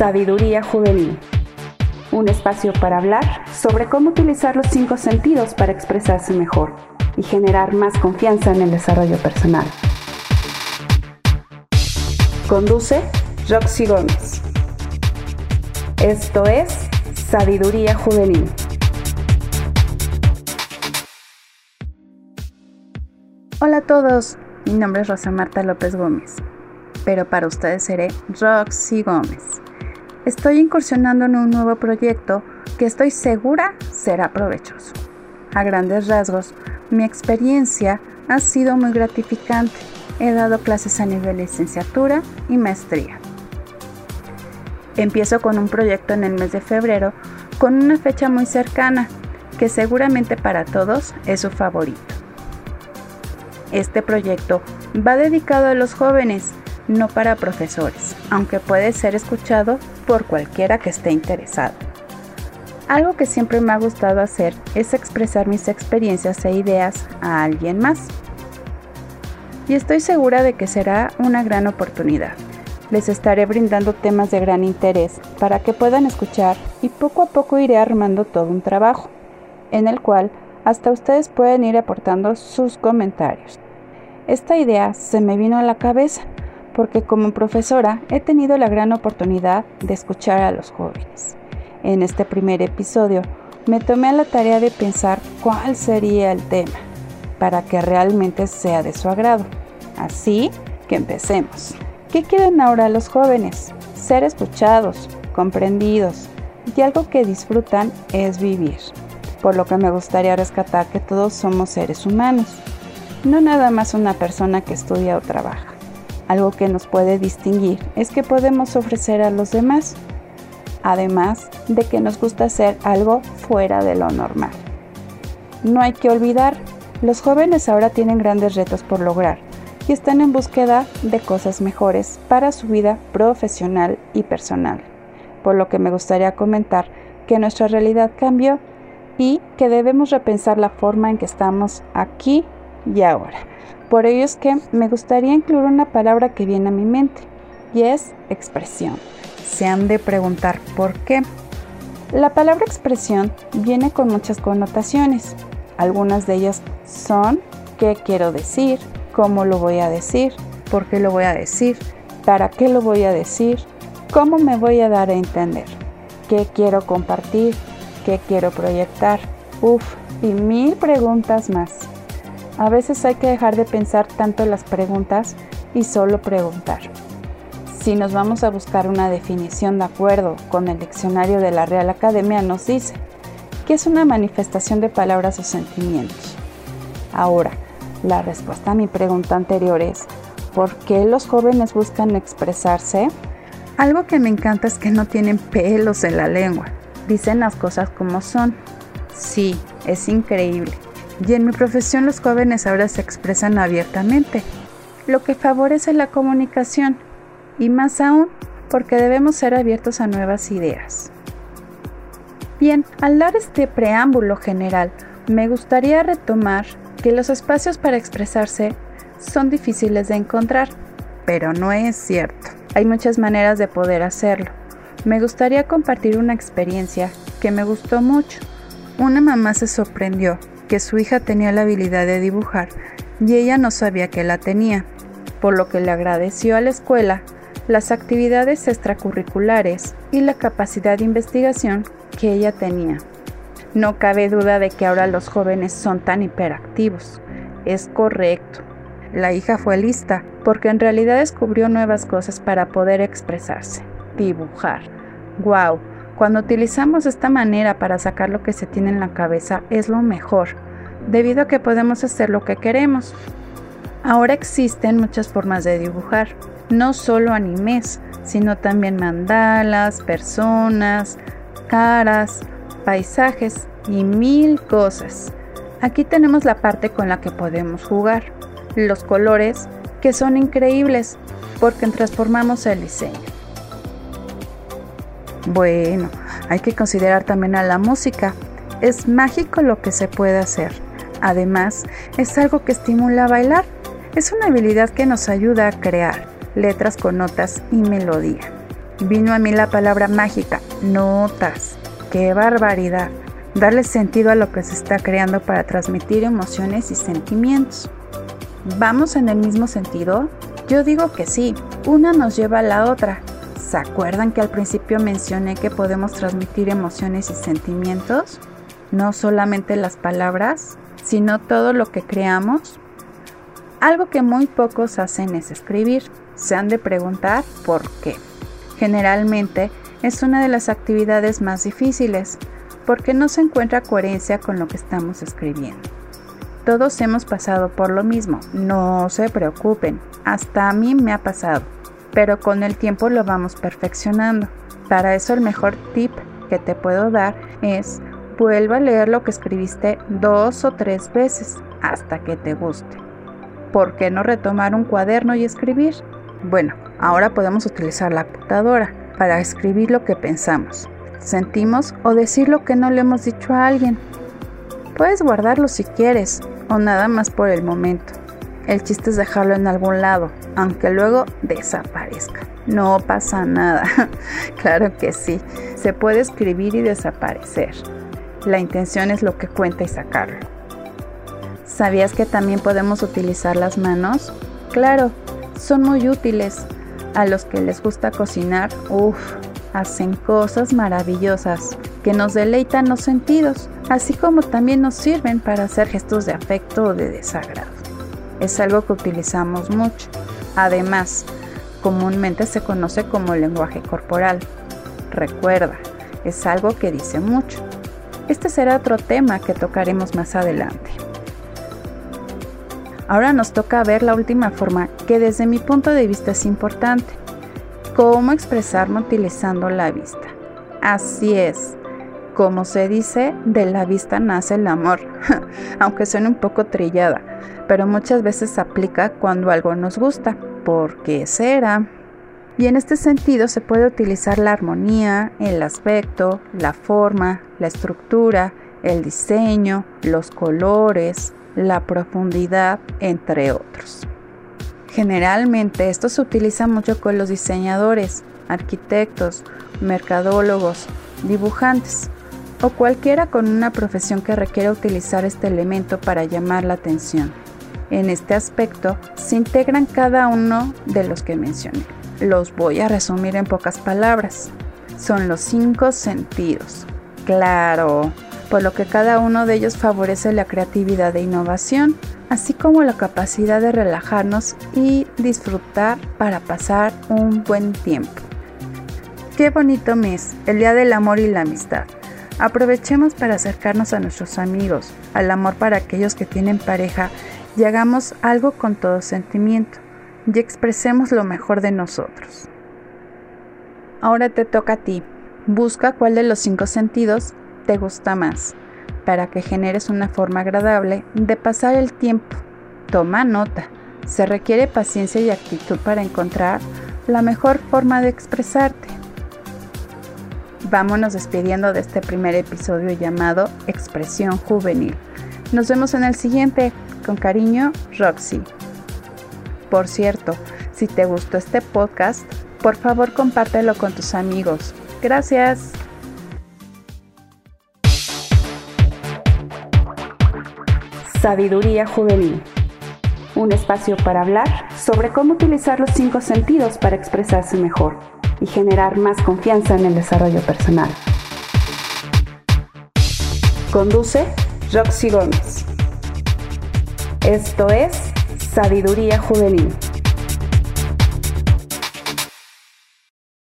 Sabiduría Juvenil. Un espacio para hablar sobre cómo utilizar los cinco sentidos para expresarse mejor y generar más confianza en el desarrollo personal. Conduce Roxy Gómez. Esto es Sabiduría Juvenil. Hola a todos, mi nombre es Rosa Marta López Gómez, pero para ustedes seré Roxy Gómez. Estoy incursionando en un nuevo proyecto que estoy segura será provechoso. A grandes rasgos, mi experiencia ha sido muy gratificante. He dado clases a nivel licenciatura y maestría. Empiezo con un proyecto en el mes de febrero con una fecha muy cercana, que seguramente para todos es su favorito. Este proyecto va dedicado a los jóvenes, no para profesores, aunque puede ser escuchado por cualquiera que esté interesado. Algo que siempre me ha gustado hacer es expresar mis experiencias e ideas a alguien más. Y estoy segura de que será una gran oportunidad. Les estaré brindando temas de gran interés para que puedan escuchar y poco a poco iré armando todo un trabajo, en el cual hasta ustedes pueden ir aportando sus comentarios. Esta idea se me vino a la cabeza porque como profesora he tenido la gran oportunidad de escuchar a los jóvenes. En este primer episodio me tomé a la tarea de pensar cuál sería el tema para que realmente sea de su agrado. Así que empecemos. ¿Qué quieren ahora los jóvenes? Ser escuchados, comprendidos y algo que disfrutan es vivir. Por lo que me gustaría rescatar que todos somos seres humanos, no nada más una persona que estudia o trabaja. Algo que nos puede distinguir es que podemos ofrecer a los demás, además de que nos gusta hacer algo fuera de lo normal. No hay que olvidar, los jóvenes ahora tienen grandes retos por lograr y están en búsqueda de cosas mejores para su vida profesional y personal. Por lo que me gustaría comentar que nuestra realidad cambió y que debemos repensar la forma en que estamos aquí y ahora. Por ello es que me gustaría incluir una palabra que viene a mi mente y es expresión. Se han de preguntar por qué. La palabra expresión viene con muchas connotaciones. Algunas de ellas son qué quiero decir, cómo lo voy a decir, por qué lo voy a decir, para qué lo voy a decir, cómo me voy a dar a entender, qué quiero compartir, qué quiero proyectar, Uf, y mil preguntas más. A veces hay que dejar de pensar tanto las preguntas y solo preguntar. Si nos vamos a buscar una definición de acuerdo con el diccionario de la Real Academia, nos dice que es una manifestación de palabras o sentimientos. Ahora, la respuesta a mi pregunta anterior es, ¿por qué los jóvenes buscan expresarse? Algo que me encanta es que no tienen pelos en la lengua. Dicen las cosas como son. Sí, es increíble. Y en mi profesión los jóvenes ahora se expresan abiertamente, lo que favorece la comunicación y más aún porque debemos ser abiertos a nuevas ideas. Bien, al dar este preámbulo general, me gustaría retomar que los espacios para expresarse son difíciles de encontrar, pero no es cierto. Hay muchas maneras de poder hacerlo. Me gustaría compartir una experiencia que me gustó mucho. Una mamá se sorprendió que su hija tenía la habilidad de dibujar y ella no sabía que la tenía, por lo que le agradeció a la escuela las actividades extracurriculares y la capacidad de investigación que ella tenía. No cabe duda de que ahora los jóvenes son tan hiperactivos. Es correcto. La hija fue lista porque en realidad descubrió nuevas cosas para poder expresarse. Dibujar. ¡Wow! Cuando utilizamos esta manera para sacar lo que se tiene en la cabeza es lo mejor, debido a que podemos hacer lo que queremos. Ahora existen muchas formas de dibujar, no solo animes, sino también mandalas, personas, caras, paisajes y mil cosas. Aquí tenemos la parte con la que podemos jugar, los colores que son increíbles porque transformamos el diseño. Bueno, hay que considerar también a la música. Es mágico lo que se puede hacer. Además, es algo que estimula a bailar. Es una habilidad que nos ayuda a crear letras con notas y melodía. vino a mí la palabra mágica, notas. ¡Qué barbaridad! Darle sentido a lo que se está creando para transmitir emociones y sentimientos. ¿Vamos en el mismo sentido? Yo digo que sí, una nos lleva a la otra. ¿Se acuerdan que al principio mencioné que podemos transmitir emociones y sentimientos? No solamente las palabras, sino todo lo que creamos. Algo que muy pocos hacen es escribir. Se han de preguntar por qué. Generalmente es una de las actividades más difíciles porque no se encuentra coherencia con lo que estamos escribiendo. Todos hemos pasado por lo mismo, no se preocupen, hasta a mí me ha pasado, pero con el tiempo lo vamos perfeccionando. Para eso el mejor tip que te puedo dar es vuelva a leer lo que escribiste dos o tres veces hasta que te guste. ¿Por qué no retomar un cuaderno y escribir? Bueno, ahora podemos utilizar la computadora para escribir lo que pensamos, sentimos o decir lo que no le hemos dicho a alguien. Puedes guardarlo si quieres o nada más por el momento. El chiste es dejarlo en algún lado, aunque luego desaparezca. No pasa nada. claro que sí, se puede escribir y desaparecer. La intención es lo que cuenta y sacarlo. ¿Sabías que también podemos utilizar las manos? Claro, son muy útiles. A los que les gusta cocinar, uff, hacen cosas maravillosas que nos deleitan los sentidos, así como también nos sirven para hacer gestos de afecto o de desagrado. Es algo que utilizamos mucho. Además, comúnmente se conoce como lenguaje corporal. Recuerda, es algo que dice mucho. Este será otro tema que tocaremos más adelante. Ahora nos toca ver la última forma que desde mi punto de vista es importante. Cómo expresarme utilizando la vista. Así es. Como se dice, de la vista nace el amor, aunque suene un poco trillada, pero muchas veces aplica cuando algo nos gusta. ¿Por qué será? Y en este sentido se puede utilizar la armonía, el aspecto, la forma, la estructura, el diseño, los colores, la profundidad, entre otros. Generalmente esto se utiliza mucho con los diseñadores, arquitectos, mercadólogos, dibujantes o cualquiera con una profesión que requiera utilizar este elemento para llamar la atención. En este aspecto se integran cada uno de los que mencioné. Los voy a resumir en pocas palabras. Son los cinco sentidos. Claro, por lo que cada uno de ellos favorece la creatividad e innovación, así como la capacidad de relajarnos y disfrutar para pasar un buen tiempo. Qué bonito mes, el Día del Amor y la Amistad. Aprovechemos para acercarnos a nuestros amigos, al amor para aquellos que tienen pareja y hagamos algo con todo sentimiento y expresemos lo mejor de nosotros. Ahora te toca a ti. Busca cuál de los cinco sentidos te gusta más, para que generes una forma agradable de pasar el tiempo. Toma nota. Se requiere paciencia y actitud para encontrar la mejor forma de expresarte. Vámonos despidiendo de este primer episodio llamado Expresión Juvenil. Nos vemos en el siguiente. Con cariño, Roxy. Por cierto, si te gustó este podcast, por favor compártelo con tus amigos. Gracias. Sabiduría Juvenil. Un espacio para hablar sobre cómo utilizar los cinco sentidos para expresarse mejor y generar más confianza en el desarrollo personal. Conduce Roxy Gómez. Esto es Sabiduría Juvenil.